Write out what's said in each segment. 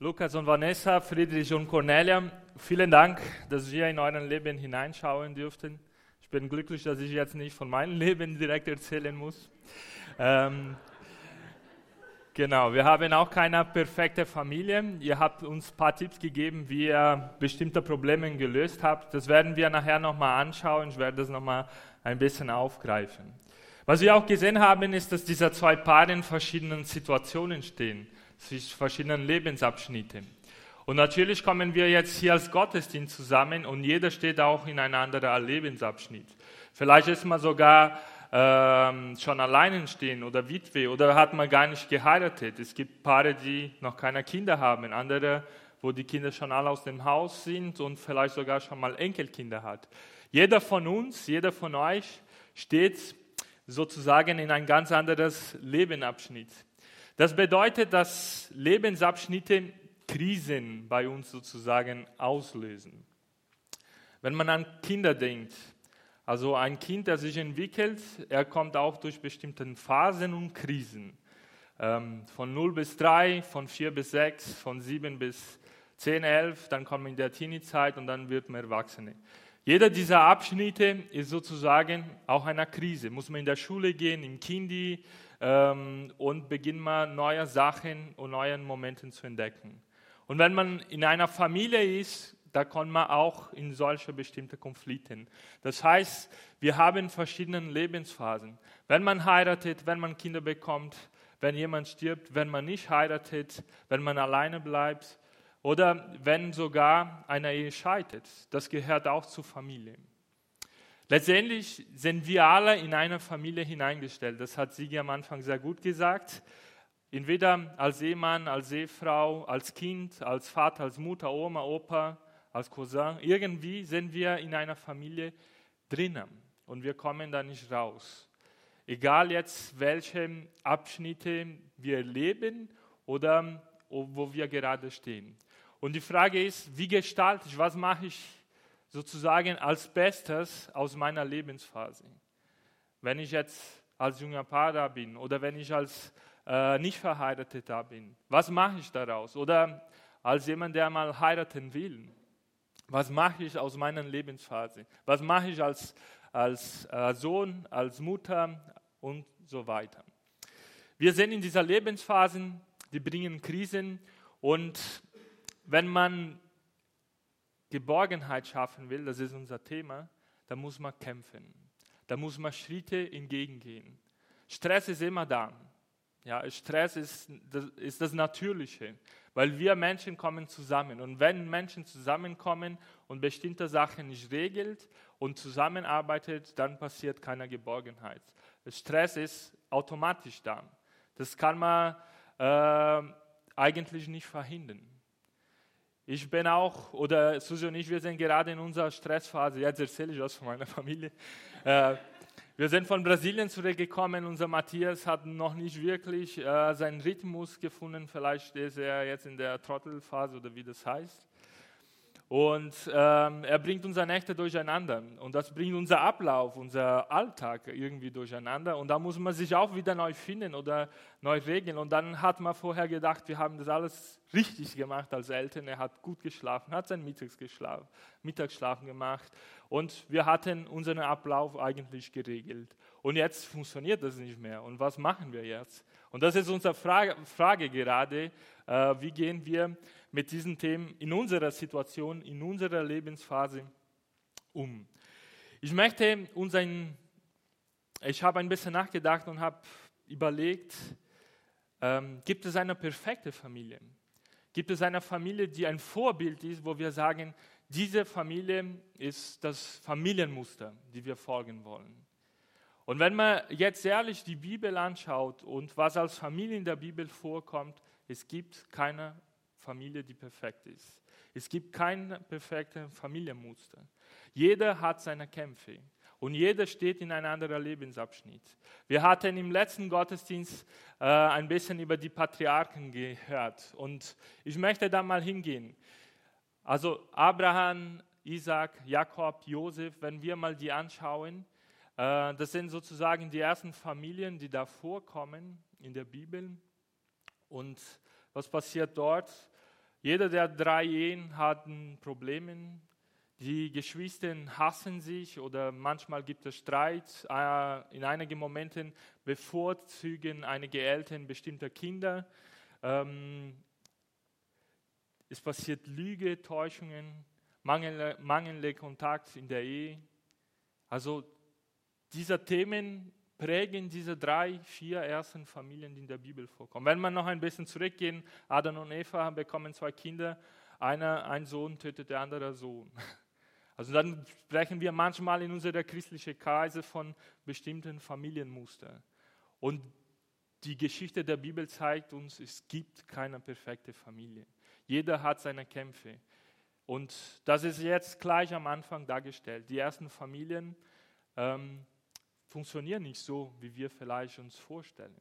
Lukas und Vanessa, Friedrich und Cornelia, vielen Dank, dass wir in euren Leben hineinschauen dürften. Ich bin glücklich, dass ich jetzt nicht von meinem Leben direkt erzählen muss. Ähm, genau, wir haben auch keine perfekte Familie. Ihr habt uns ein paar Tipps gegeben, wie ihr bestimmte Probleme gelöst habt. Das werden wir nachher nochmal anschauen. Ich werde das nochmal ein bisschen aufgreifen. Was wir auch gesehen haben, ist, dass diese zwei Paare in verschiedenen Situationen stehen zwischen verschiedenen Lebensabschnitten. Und natürlich kommen wir jetzt hier als Gottesdienst zusammen und jeder steht auch in einem anderen Lebensabschnitt. Vielleicht ist man sogar ähm, schon allein stehen oder Witwe oder hat man gar nicht geheiratet. Es gibt Paare, die noch keine Kinder haben, andere, wo die Kinder schon alle aus dem Haus sind und vielleicht sogar schon mal Enkelkinder hat. Jeder von uns, jeder von euch steht sozusagen in ein ganz anderes Lebensabschnitt. Das bedeutet, dass Lebensabschnitte Krisen bei uns sozusagen auslösen. Wenn man an Kinder denkt, also ein Kind, das sich entwickelt, er kommt auch durch bestimmte Phasen und Krisen. Ähm, von 0 bis 3, von 4 bis 6, von 7 bis 10, 11, dann kommt man in der Teenie-Zeit und dann wird man Erwachsene. Jeder dieser Abschnitte ist sozusagen auch eine Krise. Muss man in der Schule gehen, im Kindi, ähm, und beginnt man neue Sachen und neue Momente zu entdecken. Und wenn man in einer Familie ist, da kommt man auch in solche bestimmte Konflikte. Das heißt, wir haben verschiedene Lebensphasen. Wenn man heiratet, wenn man Kinder bekommt, wenn jemand stirbt, wenn man nicht heiratet, wenn man alleine bleibt oder wenn sogar eine Ehe scheitert. Das gehört auch zur Familie. Letztendlich sind wir alle in eine Familie hineingestellt. Das hat Sigi am Anfang sehr gut gesagt. Entweder als Ehemann, als Ehefrau, als Kind, als Vater, als Mutter, Oma, Opa, als Cousin. Irgendwie sind wir in einer Familie drinnen und wir kommen da nicht raus. Egal jetzt, welche Abschnitte wir leben oder wo wir gerade stehen. Und die Frage ist, wie gestalte ich, was mache ich sozusagen als Bestes aus meiner Lebensphase. Wenn ich jetzt als junger Paar da bin oder wenn ich als äh, nicht verheirateter bin, was mache ich daraus? Oder als jemand, der mal heiraten will, was mache ich aus meiner Lebensphase? Was mache ich als, als äh, Sohn, als Mutter und so weiter? Wir sind in dieser Lebensphasen, die bringen Krisen und wenn man Geborgenheit schaffen will, das ist unser Thema, da muss man kämpfen. Da muss man Schritte entgegengehen. Stress ist immer da. Ja, Stress ist das, ist das Natürliche, weil wir Menschen kommen zusammen. Und wenn Menschen zusammenkommen und bestimmte Sachen nicht regelt und zusammenarbeitet, dann passiert keine Geborgenheit. Stress ist automatisch da. Das kann man äh, eigentlich nicht verhindern. Ich bin auch, oder Susi und ich, wir sind gerade in unserer Stressphase. Jetzt erzähle ich was von meiner Familie. Äh, wir sind von Brasilien zurückgekommen. Unser Matthias hat noch nicht wirklich äh, seinen Rhythmus gefunden. Vielleicht ist er jetzt in der Trottelphase oder wie das heißt. Und ähm, er bringt unsere Nächte durcheinander. Und das bringt unser Ablauf, unser Alltag irgendwie durcheinander. Und da muss man sich auch wieder neu finden oder neu regeln. Und dann hat man vorher gedacht, wir haben das alles richtig gemacht als Eltern. Er hat gut geschlafen, hat seinen Mittagsschlaf, Mittagsschlafen gemacht. Und wir hatten unseren Ablauf eigentlich geregelt. Und jetzt funktioniert das nicht mehr. Und was machen wir jetzt? Und das ist unsere Frage, Frage gerade. Äh, wie gehen wir mit diesen Themen in unserer Situation, in unserer Lebensphase um? Ich möchte uns ein, ich habe ein bisschen nachgedacht und habe überlegt, ähm, gibt es eine perfekte Familie? Gibt es eine Familie, die ein Vorbild ist, wo wir sagen, diese Familie ist das Familienmuster, die wir folgen wollen? Und wenn man jetzt ehrlich die Bibel anschaut und was als Familie in der Bibel vorkommt, es gibt keine Familie, die perfekt ist. Es gibt kein perfektes Familienmuster. Jeder hat seine Kämpfe und jeder steht in einem anderen Lebensabschnitt. Wir hatten im letzten Gottesdienst äh, ein bisschen über die Patriarchen gehört und ich möchte da mal hingehen. Also Abraham, Isaac, Jakob, Josef, wenn wir mal die anschauen, äh, das sind sozusagen die ersten Familien, die da vorkommen in der Bibel. Und was passiert dort? Jeder der drei Ehen hat Probleme. Die Geschwister hassen sich oder manchmal gibt es Streit. Äh, in einigen Momenten bevorzugen einige Eltern bestimmte Kinder. Ähm, es passiert Lüge, Täuschungen, mangelnder mangelnde Kontakt in der Ehe. Also diese Themen prägen diese drei, vier ersten Familien, die in der Bibel vorkommen. Wenn man noch ein bisschen zurückgehen, Adam und Eva bekommen zwei Kinder, einer, ein Sohn tötet der andere Sohn. Also dann sprechen wir manchmal in unserer christlichen Kreise von bestimmten Familienmustern. Und die Geschichte der Bibel zeigt uns, es gibt keine perfekte Familie. Jeder hat seine Kämpfe. Und das ist jetzt gleich am Anfang dargestellt. Die ersten Familien ähm, funktionieren nicht so, wie wir vielleicht uns vorstellen.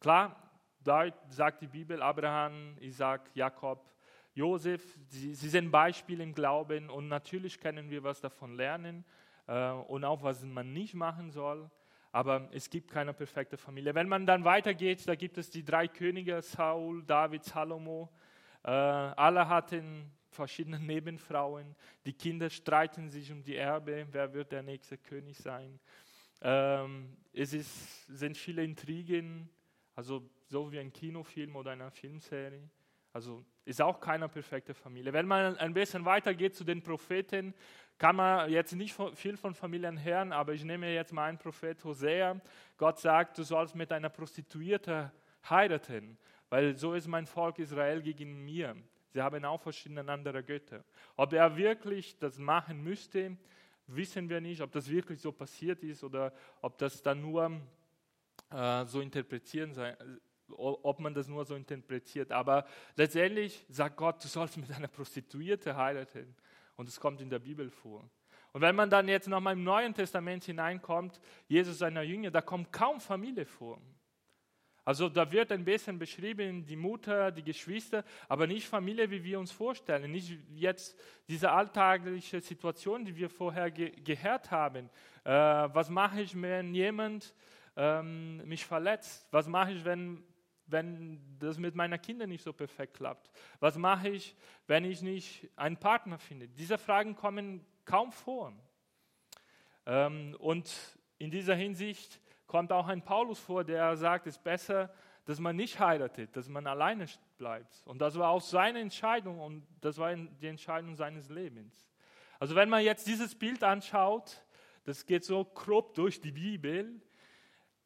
Klar, da sagt die Bibel, Abraham, Isaac, Jakob, Josef, sie, sie sind Beispiele im Glauben und natürlich können wir was davon lernen äh, und auch was man nicht machen soll. Aber es gibt keine perfekte Familie. Wenn man dann weitergeht, da gibt es die drei Könige, Saul, David, Salomo. Äh, alle hatten verschiedene Nebenfrauen. Die Kinder streiten sich um die Erbe, wer wird der nächste König sein. Ähm, es ist, sind viele Intrigen, also so wie ein Kinofilm oder eine Filmserie. Also ist auch keine perfekte Familie. Wenn man ein bisschen weitergeht zu den Propheten, kann man jetzt nicht viel von Familien hören, aber ich nehme jetzt mal einen Prophet Hosea. Gott sagt, du sollst mit einer Prostituierte heiraten, weil so ist mein Volk Israel gegen mir. Sie haben auch verschiedene andere Götter. Ob er wirklich das machen müsste, wissen wir nicht, ob das wirklich so passiert ist oder ob das dann nur äh, so interpretieren sei, ob man das nur so interpretiert. Aber letztendlich sagt Gott, du sollst mit einer Prostituierte heiraten. Und es kommt in der Bibel vor. Und wenn man dann jetzt nochmal im Neuen Testament hineinkommt, Jesus seiner Jünger, da kommt kaum Familie vor. Also da wird ein bisschen beschrieben, die Mutter, die Geschwister, aber nicht Familie, wie wir uns vorstellen. Nicht jetzt diese alltägliche Situation, die wir vorher ge gehört haben. Äh, was mache ich, wenn jemand ähm, mich verletzt? Was mache ich, wenn, wenn das mit meinen Kindern nicht so perfekt klappt? Was mache ich, wenn ich nicht einen Partner finde? Diese Fragen kommen kaum vor. Ähm, und in dieser Hinsicht kommt auch ein Paulus vor, der sagt, es ist besser, dass man nicht heiratet, dass man alleine bleibt. Und das war auch seine Entscheidung und das war die Entscheidung seines Lebens. Also wenn man jetzt dieses Bild anschaut, das geht so grob durch die Bibel,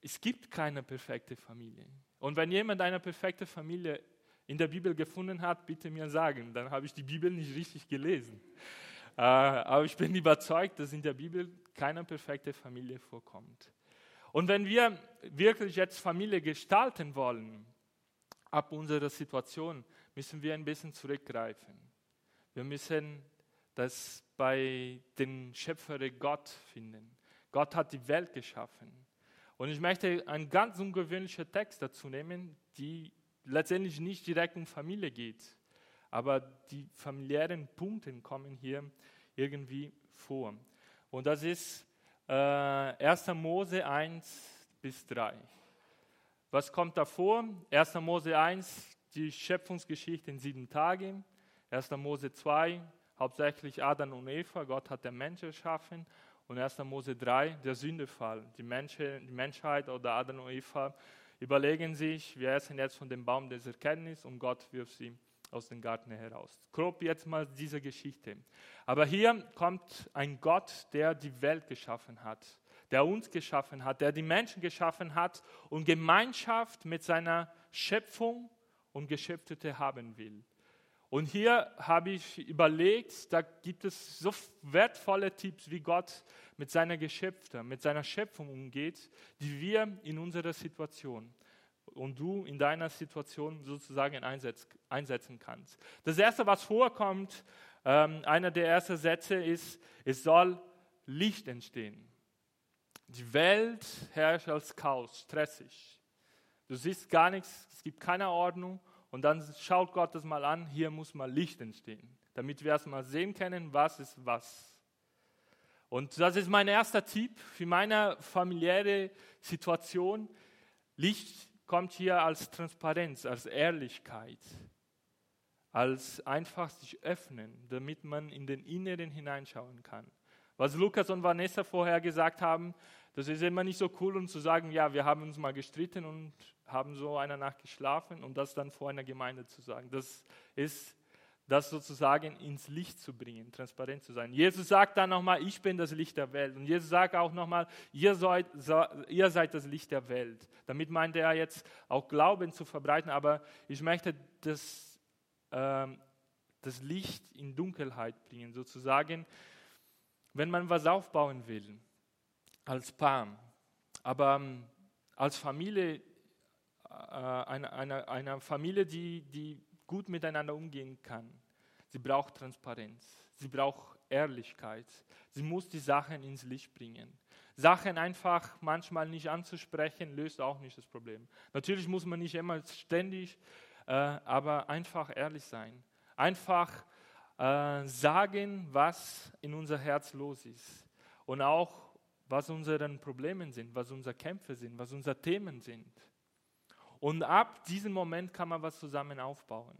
es gibt keine perfekte Familie. Und wenn jemand eine perfekte Familie in der Bibel gefunden hat, bitte mir sagen, dann habe ich die Bibel nicht richtig gelesen. Äh, aber ich bin überzeugt, dass in der Bibel keine perfekte Familie vorkommt. Und wenn wir wirklich jetzt Familie gestalten wollen, ab unserer Situation, müssen wir ein bisschen zurückgreifen. Wir müssen das bei dem Schöpfer Gott finden. Gott hat die Welt geschaffen. Und ich möchte einen ganz ungewöhnlichen Text dazu nehmen, die letztendlich nicht direkt um Familie geht, aber die familiären Punkte kommen hier irgendwie vor. Und das ist äh, 1. Mose 1 bis 3. Was kommt davor? 1. Mose 1, die Schöpfungsgeschichte in sieben Tagen. 1. Mose 2, hauptsächlich Adam und Eva, Gott hat den Menschen erschaffen. Und 1. Mose 3, der Sündefall. Die, Menschen, die Menschheit oder Adam und Eva überlegen sich, wir essen jetzt von dem Baum des Erkenntnis und Gott wirft sie aus dem Garten heraus. Grob jetzt mal diese Geschichte. Aber hier kommt ein Gott, der die Welt geschaffen hat, der uns geschaffen hat, der die Menschen geschaffen hat und Gemeinschaft mit seiner Schöpfung und Geschöpfte haben will. Und hier habe ich überlegt, da gibt es so wertvolle Tipps, wie Gott mit seiner Geschöpfe, mit seiner Schöpfung umgeht, die wir in unserer Situation und du in deiner Situation sozusagen einsetzen kannst. Das Erste, was vorkommt, ähm, einer der ersten Sätze ist, es soll Licht entstehen. Die Welt herrscht als Chaos, stressig. Du siehst gar nichts, es gibt keine Ordnung und dann schaut Gott das mal an, hier muss mal Licht entstehen, damit wir erstmal sehen können, was ist was. Und das ist mein erster Tipp für meine familiäre Situation. Licht kommt hier als Transparenz, als Ehrlichkeit. als einfach sich öffnen, damit man in den Inneren hineinschauen kann. Was Lukas und Vanessa vorher gesagt haben, das ist immer nicht so cool, um zu sagen, ja, wir haben uns mal gestritten und haben so einer Nacht geschlafen, um das dann vor einer Gemeinde zu sagen. Das ist das sozusagen ins Licht zu bringen, transparent zu sein. Jesus sagt dann nochmal, ich bin das Licht der Welt. Und Jesus sagt auch nochmal, ihr seid, ihr seid das Licht der Welt. Damit meint er jetzt auch Glauben zu verbreiten, aber ich möchte das, ähm, das Licht in Dunkelheit bringen, sozusagen, wenn man was aufbauen will, als Paar, aber ähm, als Familie, äh, eine, eine, eine Familie, die, die gut miteinander umgehen kann. Sie braucht Transparenz, sie braucht Ehrlichkeit, sie muss die Sachen ins Licht bringen. Sachen einfach manchmal nicht anzusprechen, löst auch nicht das Problem. Natürlich muss man nicht immer ständig, äh, aber einfach ehrlich sein. Einfach äh, sagen, was in unser Herz los ist. Und auch, was unsere Probleme sind, was unsere Kämpfe sind, was unsere Themen sind. Und ab diesem Moment kann man was zusammen aufbauen.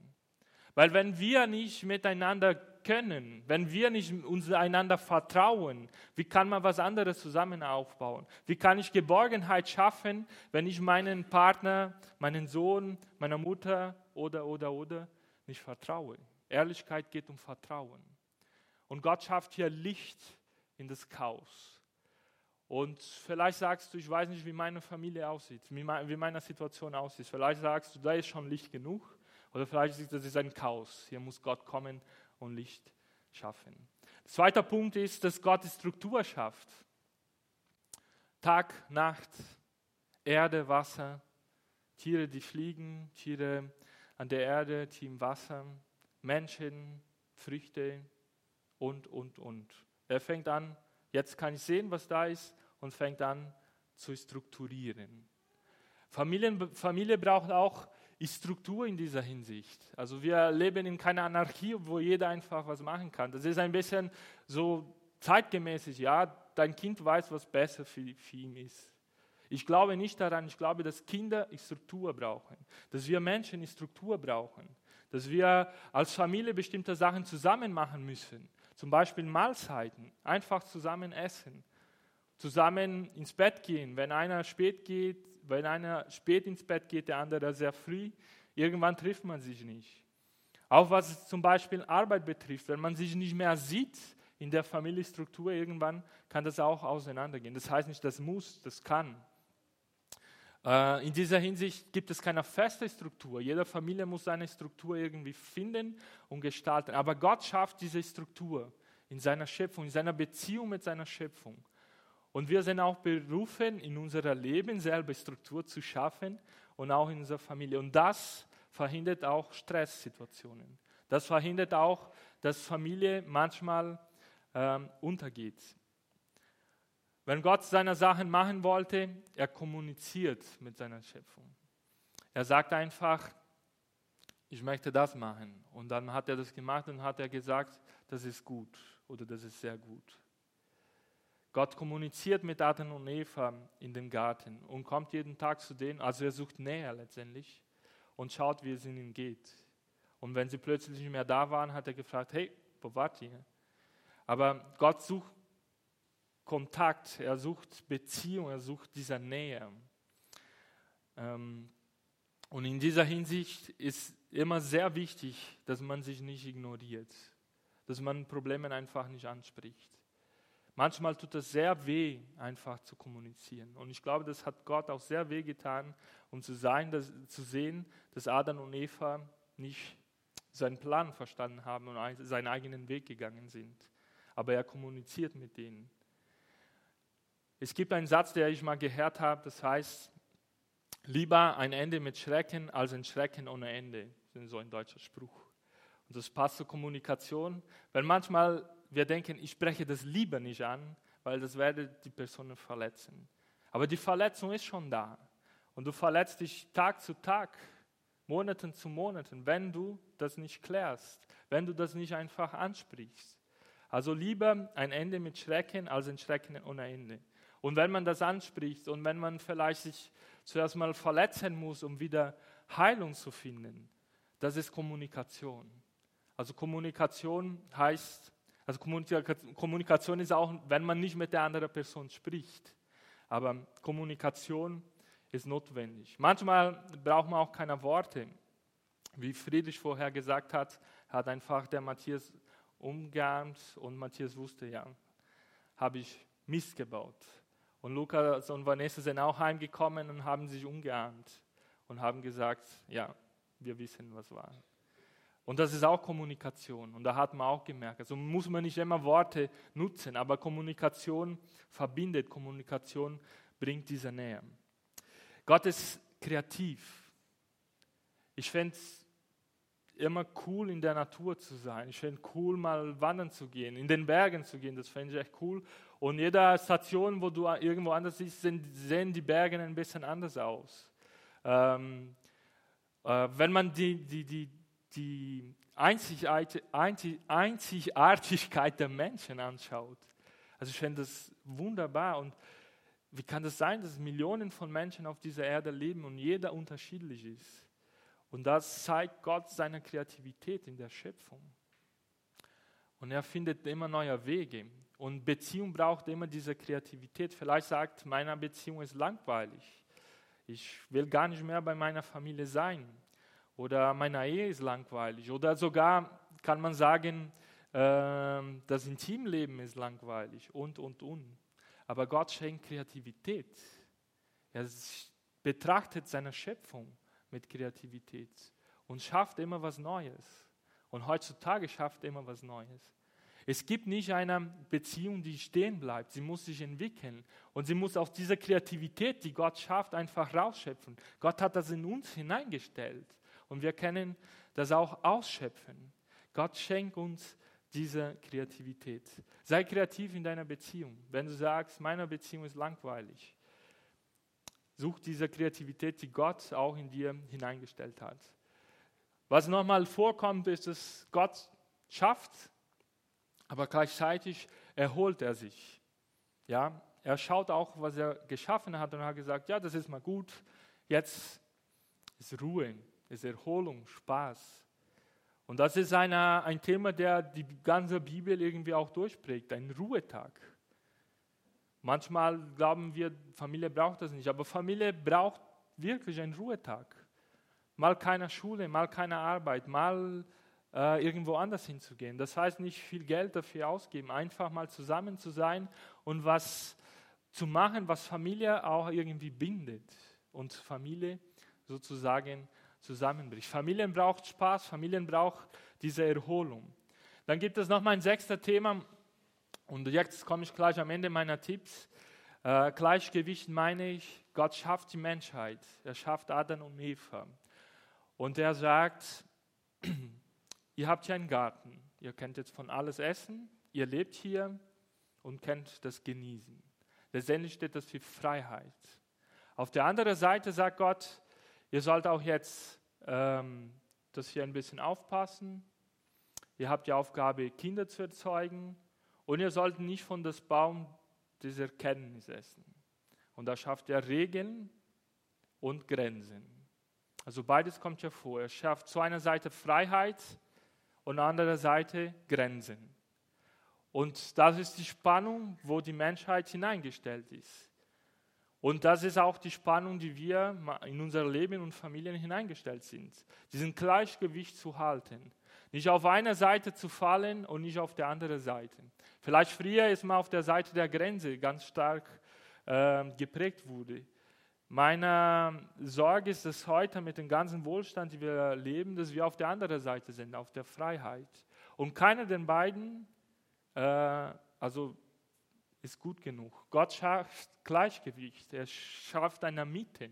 Weil wenn wir nicht miteinander können, wenn wir nicht uns einander vertrauen, wie kann man was anderes zusammen aufbauen? Wie kann ich Geborgenheit schaffen, wenn ich meinen Partner, meinen Sohn, meiner Mutter oder, oder, oder nicht vertraue? Ehrlichkeit geht um Vertrauen. Und Gott schafft hier Licht in das Chaos. Und vielleicht sagst du, ich weiß nicht, wie meine Familie aussieht, wie meine Situation aussieht. Vielleicht sagst du, da ist schon Licht genug. Oder vielleicht ist das ein Chaos. Hier muss Gott kommen und Licht schaffen. Der zweite Punkt ist, dass Gott die Struktur schafft. Tag, Nacht, Erde, Wasser, Tiere, die fliegen, Tiere an der Erde, die im Wasser, Menschen, Früchte und, und, und. Er fängt an, Jetzt kann ich sehen, was da ist und fängt an zu strukturieren. Familien, Familie braucht auch Struktur in dieser Hinsicht. Also wir leben in keiner Anarchie, wo jeder einfach was machen kann. Das ist ein bisschen so zeitgemäßig. Ja, dein Kind weiß, was besser für, für ihn ist. Ich glaube nicht daran, ich glaube, dass Kinder Struktur brauchen, dass wir Menschen Struktur brauchen, dass wir als Familie bestimmte Sachen zusammen machen müssen. Zum Beispiel Mahlzeiten, einfach zusammen essen, zusammen ins Bett gehen. Wenn einer spät geht, wenn einer spät ins Bett geht, der andere sehr früh, irgendwann trifft man sich nicht. Auch was zum Beispiel Arbeit betrifft, wenn man sich nicht mehr sieht in der Familienstruktur, irgendwann kann das auch auseinandergehen. Das heißt nicht, das muss, das kann. Äh, in dieser Hinsicht gibt es keine feste Struktur. Jede Familie muss seine Struktur irgendwie finden und gestalten. Aber Gott schafft diese Struktur in seiner Schöpfung, in seiner Beziehung mit seiner Schöpfung. Und wir sind auch berufen, in unserem Leben selber Struktur zu schaffen und auch in unserer Familie. Und das verhindert auch Stresssituationen. Das verhindert auch, dass Familie manchmal ähm, untergeht. Wenn Gott seine Sachen machen wollte, er kommuniziert mit seiner Schöpfung. Er sagt einfach, ich möchte das machen. Und dann hat er das gemacht und hat er gesagt, das ist gut oder das ist sehr gut. Gott kommuniziert mit Adam und Eva in dem Garten und kommt jeden Tag zu denen, also er sucht näher letztendlich und schaut, wie es ihnen geht. Und wenn sie plötzlich nicht mehr da waren, hat er gefragt, hey, wo wart ihr? Aber Gott sucht Kontakt, er sucht Beziehung, er sucht diese Nähe. Ähm, und in dieser Hinsicht ist immer sehr wichtig, dass man sich nicht ignoriert, dass man Probleme einfach nicht anspricht. Manchmal tut es sehr weh, einfach zu kommunizieren. Und ich glaube, das hat Gott auch sehr weh getan, um zu, sein, dass, zu sehen, dass Adam und Eva nicht seinen Plan verstanden haben und seinen eigenen Weg gegangen sind. Aber er kommuniziert mit denen. Es gibt einen Satz, der ich mal gehört habe, das heißt, lieber ein Ende mit Schrecken als ein Schrecken ohne Ende. Das ist so ein deutscher Spruch. Und das passt zur Kommunikation, weil manchmal wir denken, ich spreche das lieber nicht an, weil das werde die Person verletzen. Aber die Verletzung ist schon da. Und du verletzt dich Tag zu Tag, Monaten zu Monaten, wenn du das nicht klärst, wenn du das nicht einfach ansprichst. Also lieber ein Ende mit Schrecken als ein Schrecken ohne Ende. Und wenn man das anspricht und wenn man vielleicht sich zuerst mal verletzen muss, um wieder Heilung zu finden, das ist Kommunikation. Also Kommunikation heißt, also Kommunikation ist auch, wenn man nicht mit der anderen Person spricht. Aber Kommunikation ist notwendig. Manchmal braucht man auch keine Worte. Wie Friedrich vorher gesagt hat, hat einfach der Matthias umgeahmt und Matthias wusste, ja, habe ich Mist gebaut. Und Lukas und Vanessa sind auch heimgekommen und haben sich umgeahmt und haben gesagt, ja, wir wissen, was war. Und das ist auch Kommunikation. Und da hat man auch gemerkt, also muss man nicht immer Worte nutzen, aber Kommunikation verbindet, Kommunikation bringt diese Nähe. Gott ist kreativ. Ich fände es immer cool, in der Natur zu sein. Ich fände cool, mal wandern zu gehen, in den Bergen zu gehen. Das fände ich echt cool. Und jeder Station, wo du irgendwo anders siehst, sehen die Berge ein bisschen anders aus. Ähm, äh, wenn man die, die, die, die Einzigartigkeit der Menschen anschaut. Also ich finde das wunderbar und wie kann das sein, dass Millionen von Menschen auf dieser Erde leben und jeder unterschiedlich ist? Und das zeigt Gott seine Kreativität in der Schöpfung. Und er findet immer neue Wege. Und Beziehung braucht immer diese Kreativität. Vielleicht sagt, meine Beziehung ist langweilig. Ich will gar nicht mehr bei meiner Familie sein. Oder meine Ehe ist langweilig. Oder sogar kann man sagen, äh, das Intimleben ist langweilig und, und, und. Aber Gott schenkt Kreativität. Er betrachtet seine Schöpfung mit Kreativität und schafft immer was Neues. Und heutzutage schafft er immer was Neues. Es gibt nicht eine Beziehung, die stehen bleibt. Sie muss sich entwickeln. Und sie muss auch diese Kreativität, die Gott schafft, einfach rausschöpfen. Gott hat das in uns hineingestellt. Und wir können das auch ausschöpfen. Gott schenkt uns diese Kreativität. Sei kreativ in deiner Beziehung. Wenn du sagst, meine Beziehung ist langweilig, such diese Kreativität, die Gott auch in dir hineingestellt hat. Was nochmal vorkommt, ist, dass Gott schafft, aber gleichzeitig erholt er sich. Ja, er schaut auch, was er geschaffen hat und hat gesagt, ja, das ist mal gut, jetzt ist Ruhe, ist Erholung, Spaß. Und das ist eine, ein Thema, der die ganze Bibel irgendwie auch durchprägt, ein Ruhetag. Manchmal glauben wir, Familie braucht das nicht, aber Familie braucht wirklich einen Ruhetag. Mal keine Schule, mal keine Arbeit, mal äh, irgendwo anders hinzugehen. Das heißt nicht viel Geld dafür ausgeben, einfach mal zusammen zu sein und was zu machen, was Familie auch irgendwie bindet und Familie sozusagen zusammenbricht. Familien braucht Spaß, Familien braucht diese Erholung. Dann gibt es noch mein sechster Thema und jetzt komme ich gleich am Ende meiner Tipps. Äh, Gleichgewicht meine ich, Gott schafft die Menschheit. Er schafft Adam und Eva. Und er sagt, ihr habt hier einen Garten. Ihr könnt jetzt von alles essen. Ihr lebt hier und könnt das genießen. Letztendlich steht das für Freiheit. Auf der anderen Seite sagt Gott, Ihr sollt auch jetzt ähm, das hier ein bisschen aufpassen. Ihr habt die Aufgabe, Kinder zu erzeugen. Und ihr sollt nicht von das Baum des Erkenntnis essen. Und da schafft er Regeln und Grenzen. Also beides kommt ja vor. Er schafft zu einer Seite Freiheit und an anderer Seite Grenzen. Und das ist die Spannung, wo die Menschheit hineingestellt ist. Und das ist auch die Spannung, die wir in unser Leben und Familien hineingestellt sind. Diesen Gleichgewicht zu halten. Nicht auf einer Seite zu fallen und nicht auf der anderen Seite. Vielleicht früher ist man auf der Seite der Grenze ganz stark äh, geprägt wurde. Meine Sorge ist, dass heute mit dem ganzen Wohlstand, den wir erleben, dass wir auf der anderen Seite sind, auf der Freiheit. Und keiner der beiden, äh, also ist gut genug. Gott schafft Gleichgewicht, er schafft eine Mitte,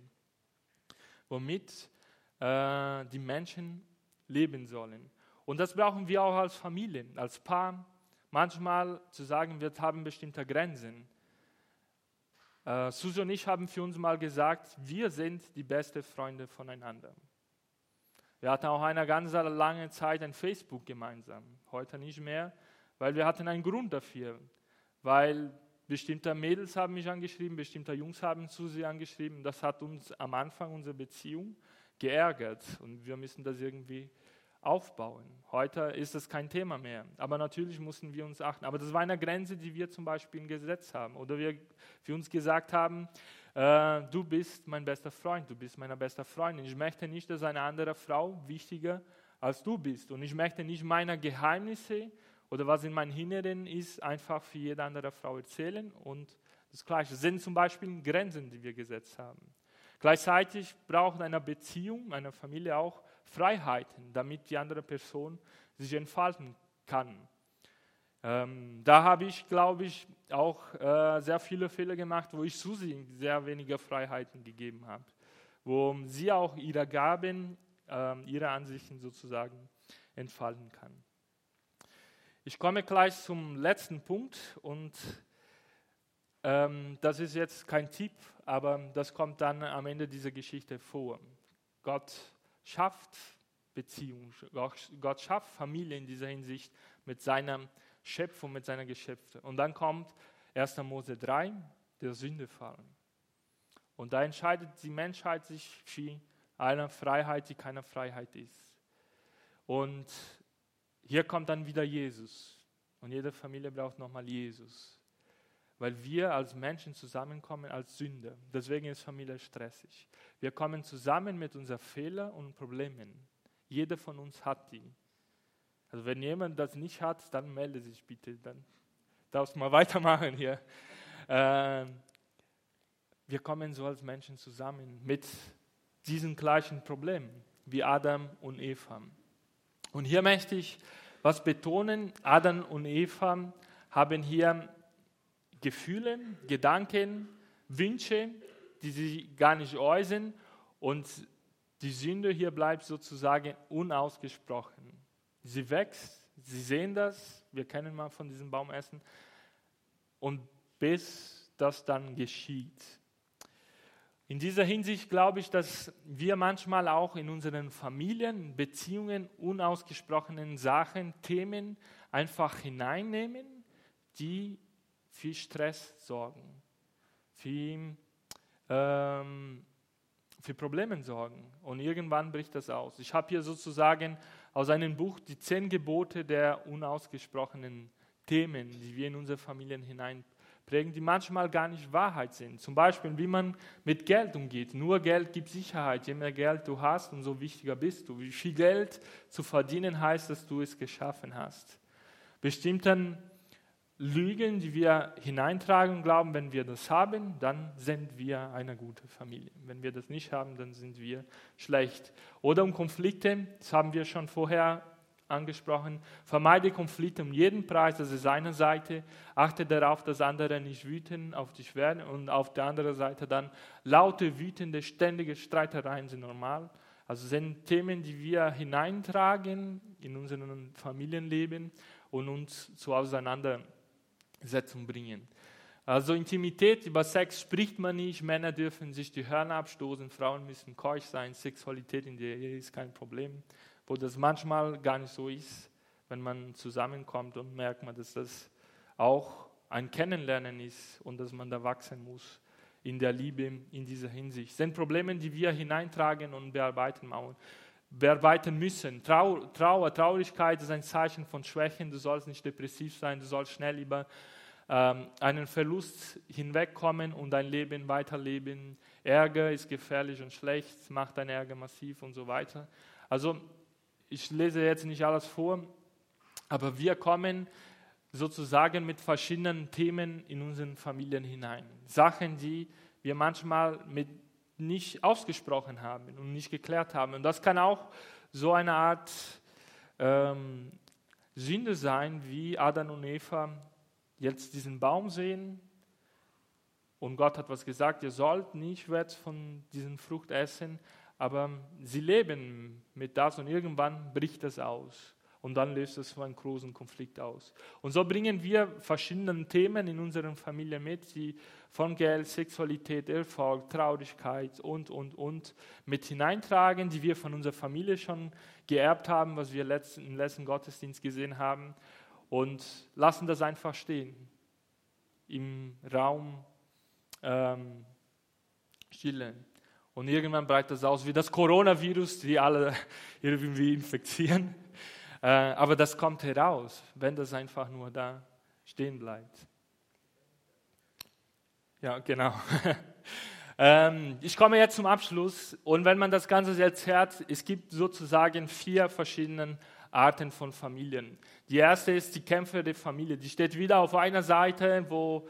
womit äh, die Menschen leben sollen. Und das brauchen wir auch als Familie, als Paar. Manchmal zu sagen, wir haben bestimmte Grenzen. Äh, Susi und ich haben für uns mal gesagt, wir sind die besten Freunde voneinander. Wir hatten auch eine ganz lange Zeit ein Facebook gemeinsam, heute nicht mehr, weil wir hatten einen Grund dafür, weil Bestimmte Mädels haben mich angeschrieben, bestimmte Jungs haben Susi angeschrieben. Das hat uns am Anfang unserer Beziehung geärgert und wir müssen das irgendwie aufbauen. Heute ist es kein Thema mehr. Aber natürlich mussten wir uns achten. Aber das war eine Grenze, die wir zum Beispiel gesetzt haben. Oder wir für uns gesagt haben, äh, du bist mein bester Freund, du bist meine beste Freundin. Ich möchte nicht, dass eine andere Frau wichtiger als du bist. Und ich möchte nicht meine Geheimnisse oder was in meinem Inneren ist, einfach für jede andere Frau erzählen. Und das Gleiche sind zum Beispiel Grenzen, die wir gesetzt haben. Gleichzeitig braucht eine Beziehung, eine Familie auch Freiheiten, damit die andere Person sich entfalten kann. Ähm, da habe ich, glaube ich, auch äh, sehr viele Fehler gemacht, wo ich Susi sehr wenige Freiheiten gegeben habe, wo sie auch ihre Gaben, äh, ihre Ansichten sozusagen entfalten kann. Ich komme gleich zum letzten Punkt und ähm, das ist jetzt kein Tipp, aber das kommt dann am Ende dieser Geschichte vor. Gott schafft Beziehung, Gott schafft Familie in dieser Hinsicht mit seiner Schöpfung, mit seiner Geschöpfe. Und dann kommt 1. Mose 3, der Sündefall. Und da entscheidet die Menschheit sich für eine Freiheit, die keine Freiheit ist. Und hier kommt dann wieder Jesus. Und jede Familie braucht nochmal Jesus. Weil wir als Menschen zusammenkommen als Sünder. Deswegen ist Familie stressig. Wir kommen zusammen mit unseren Fehlern und Problemen. Jeder von uns hat die. Also wenn jemand das nicht hat, dann melde sich bitte. Dann darfst du mal weitermachen hier. Äh, wir kommen so als Menschen zusammen mit diesen gleichen Problemen wie Adam und Eva. Und hier möchte ich was betonen. Adam und Eva haben hier Gefühle, Gedanken, Wünsche, die sie gar nicht äußern. Und die Sünde hier bleibt sozusagen unausgesprochen. Sie wächst, sie sehen das, wir kennen mal von diesem Baum essen. Und bis das dann geschieht. In dieser Hinsicht glaube ich, dass wir manchmal auch in unseren Familien, Beziehungen, unausgesprochenen Sachen, Themen einfach hineinnehmen, die für Stress sorgen, für, ähm, für Probleme sorgen. Und irgendwann bricht das aus. Ich habe hier sozusagen aus einem Buch die zehn Gebote der unausgesprochenen Themen, die wir in unsere Familien hinein prägen, die manchmal gar nicht Wahrheit sind. Zum Beispiel, wie man mit Geld umgeht. Nur Geld gibt Sicherheit. Je mehr Geld du hast, umso wichtiger bist du. Wie viel Geld zu verdienen heißt, dass du es geschaffen hast. Bestimmten Lügen, die wir hineintragen und glauben, wenn wir das haben, dann sind wir eine gute Familie. Wenn wir das nicht haben, dann sind wir schlecht. Oder um Konflikte, das haben wir schon vorher angesprochen. Vermeide Konflikte um jeden Preis, das ist eine Seite. Achte darauf, dass andere nicht wütend auf dich werden. Und auf der anderen Seite dann laute, wütende, ständige Streitereien sind normal. Also sind Themen, die wir hineintragen in unserem Familienleben und uns zu Auseinandersetzung bringen. Also Intimität, über Sex spricht man nicht, Männer dürfen sich die Hörner abstoßen, Frauen müssen keusch sein, Sexualität in der Ehe ist kein Problem wo das manchmal gar nicht so ist, wenn man zusammenkommt und merkt man, dass das auch ein Kennenlernen ist und dass man da wachsen muss in der Liebe in dieser Hinsicht. Das sind Probleme, die wir hineintragen und bearbeiten, bearbeiten müssen. Trauer, Trauer, Traurigkeit ist ein Zeichen von Schwächen. Du sollst nicht depressiv sein, du sollst schnell über einen Verlust hinwegkommen und dein Leben weiterleben. Ärger ist gefährlich und schlecht, macht dein Ärger massiv und so weiter. Also ich lese jetzt nicht alles vor, aber wir kommen sozusagen mit verschiedenen Themen in unseren Familien hinein. Sachen, die wir manchmal mit nicht ausgesprochen haben und nicht geklärt haben. Und das kann auch so eine Art ähm, Sünde sein, wie Adam und Eva jetzt diesen Baum sehen und Gott hat was gesagt, ihr sollt nicht von diesem Frucht essen, aber sie leben mit das und irgendwann bricht das aus. Und dann löst es einen großen Konflikt aus. Und so bringen wir verschiedene Themen in unseren Familien mit, die von Geld, Sexualität, Erfolg, Traurigkeit und, und, und mit hineintragen, die wir von unserer Familie schon geerbt haben, was wir im letzten Gottesdienst gesehen haben. Und lassen das einfach stehen im Raum ähm, Stille. Und irgendwann breitet das aus wie das Coronavirus, die alle irgendwie infizieren. Äh, aber das kommt heraus, wenn das einfach nur da stehen bleibt. Ja, genau. ähm, ich komme jetzt zum Abschluss. Und wenn man das Ganze jetzt hört, es gibt sozusagen vier verschiedene Arten von Familien. Die erste ist die Kämpfer der Familie. Die steht wieder auf einer Seite, wo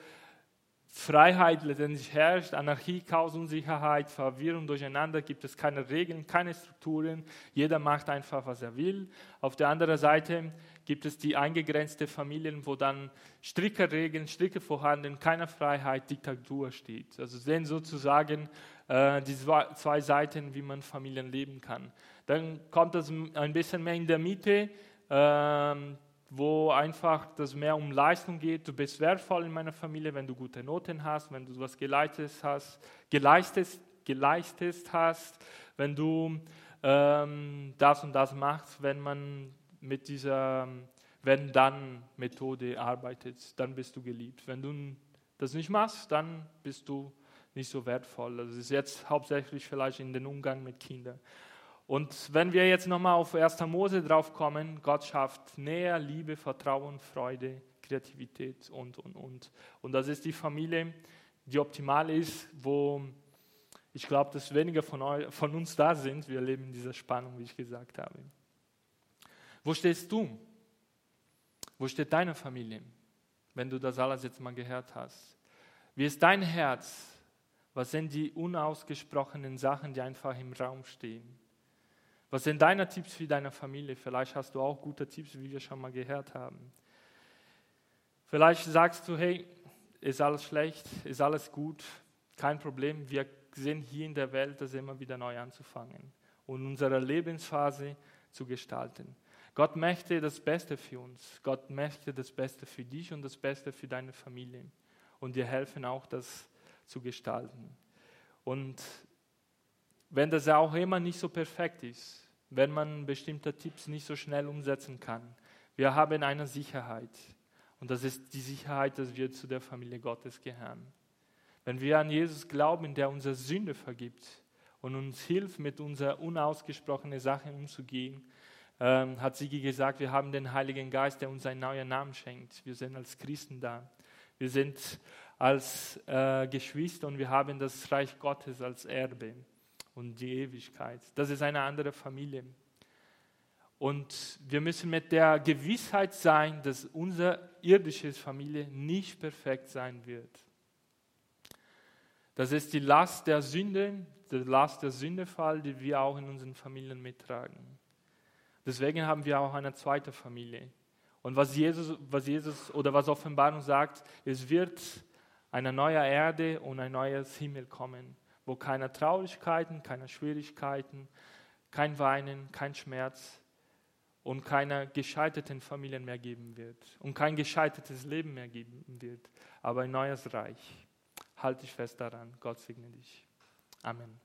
Freiheit letztendlich herrscht, Anarchie, Chaos, Unsicherheit, Verwirrung, Durcheinander, gibt es keine Regeln, keine Strukturen, jeder macht einfach, was er will. Auf der anderen Seite gibt es die eingegrenzte Familien, wo dann strikte Regeln, strikte vorhanden, keine Freiheit, Diktatur steht. Also sehen sozusagen äh, die zwei Seiten, wie man Familien leben kann. Dann kommt es ein bisschen mehr in der Mitte, äh, wo einfach das mehr um Leistung geht. Du bist wertvoll in meiner Familie, wenn du gute Noten hast, wenn du was geleistet hast, geleistet, geleistet hast, wenn du ähm, das und das machst, wenn man mit dieser wenn dann Methode arbeitet, dann bist du geliebt. Wenn du das nicht machst, dann bist du nicht so wertvoll. Das ist jetzt hauptsächlich vielleicht in den Umgang mit Kindern. Und wenn wir jetzt nochmal auf 1. Mose drauf kommen, Gott schafft Nähe, Liebe, Vertrauen, Freude, Kreativität und, und, und. Und das ist die Familie, die optimal ist, wo ich glaube, dass weniger von, euch, von uns da sind. Wir leben in dieser Spannung, wie ich gesagt habe. Wo stehst du? Wo steht deine Familie, wenn du das alles jetzt mal gehört hast? Wie ist dein Herz? Was sind die unausgesprochenen Sachen, die einfach im Raum stehen? Was sind deine Tipps für deine Familie? Vielleicht hast du auch gute Tipps, wie wir schon mal gehört haben. Vielleicht sagst du, hey, ist alles schlecht, ist alles gut, kein Problem. Wir sind hier in der Welt, das immer wieder neu anzufangen und unsere Lebensphase zu gestalten. Gott möchte das Beste für uns. Gott möchte das Beste für dich und das Beste für deine Familie. Und dir helfen auch, das zu gestalten. Und wenn das auch immer nicht so perfekt ist, wenn man bestimmte Tipps nicht so schnell umsetzen kann. Wir haben eine Sicherheit. Und das ist die Sicherheit, dass wir zu der Familie Gottes gehören. Wenn wir an Jesus glauben, der unsere Sünde vergibt und uns hilft, mit unseren unausgesprochenen Sachen umzugehen, ähm, hat Sigi gesagt, wir haben den Heiligen Geist, der uns einen neuen Namen schenkt. Wir sind als Christen da. Wir sind als äh, Geschwister und wir haben das Reich Gottes als Erbe und die Ewigkeit. Das ist eine andere Familie. Und wir müssen mit der Gewissheit sein, dass unsere irdische Familie nicht perfekt sein wird. Das ist die Last der Sünde, die Last der Sündefall, die wir auch in unseren Familien mittragen. Deswegen haben wir auch eine zweite Familie. Und was Jesus, was Jesus oder was Offenbarung sagt, es wird eine neue Erde und ein neues Himmel kommen wo keine Traurigkeiten, keine Schwierigkeiten, kein Weinen, kein Schmerz und keine gescheiterten Familien mehr geben wird und kein gescheitertes Leben mehr geben wird, aber ein neues Reich. Halte dich fest daran. Gott segne dich. Amen.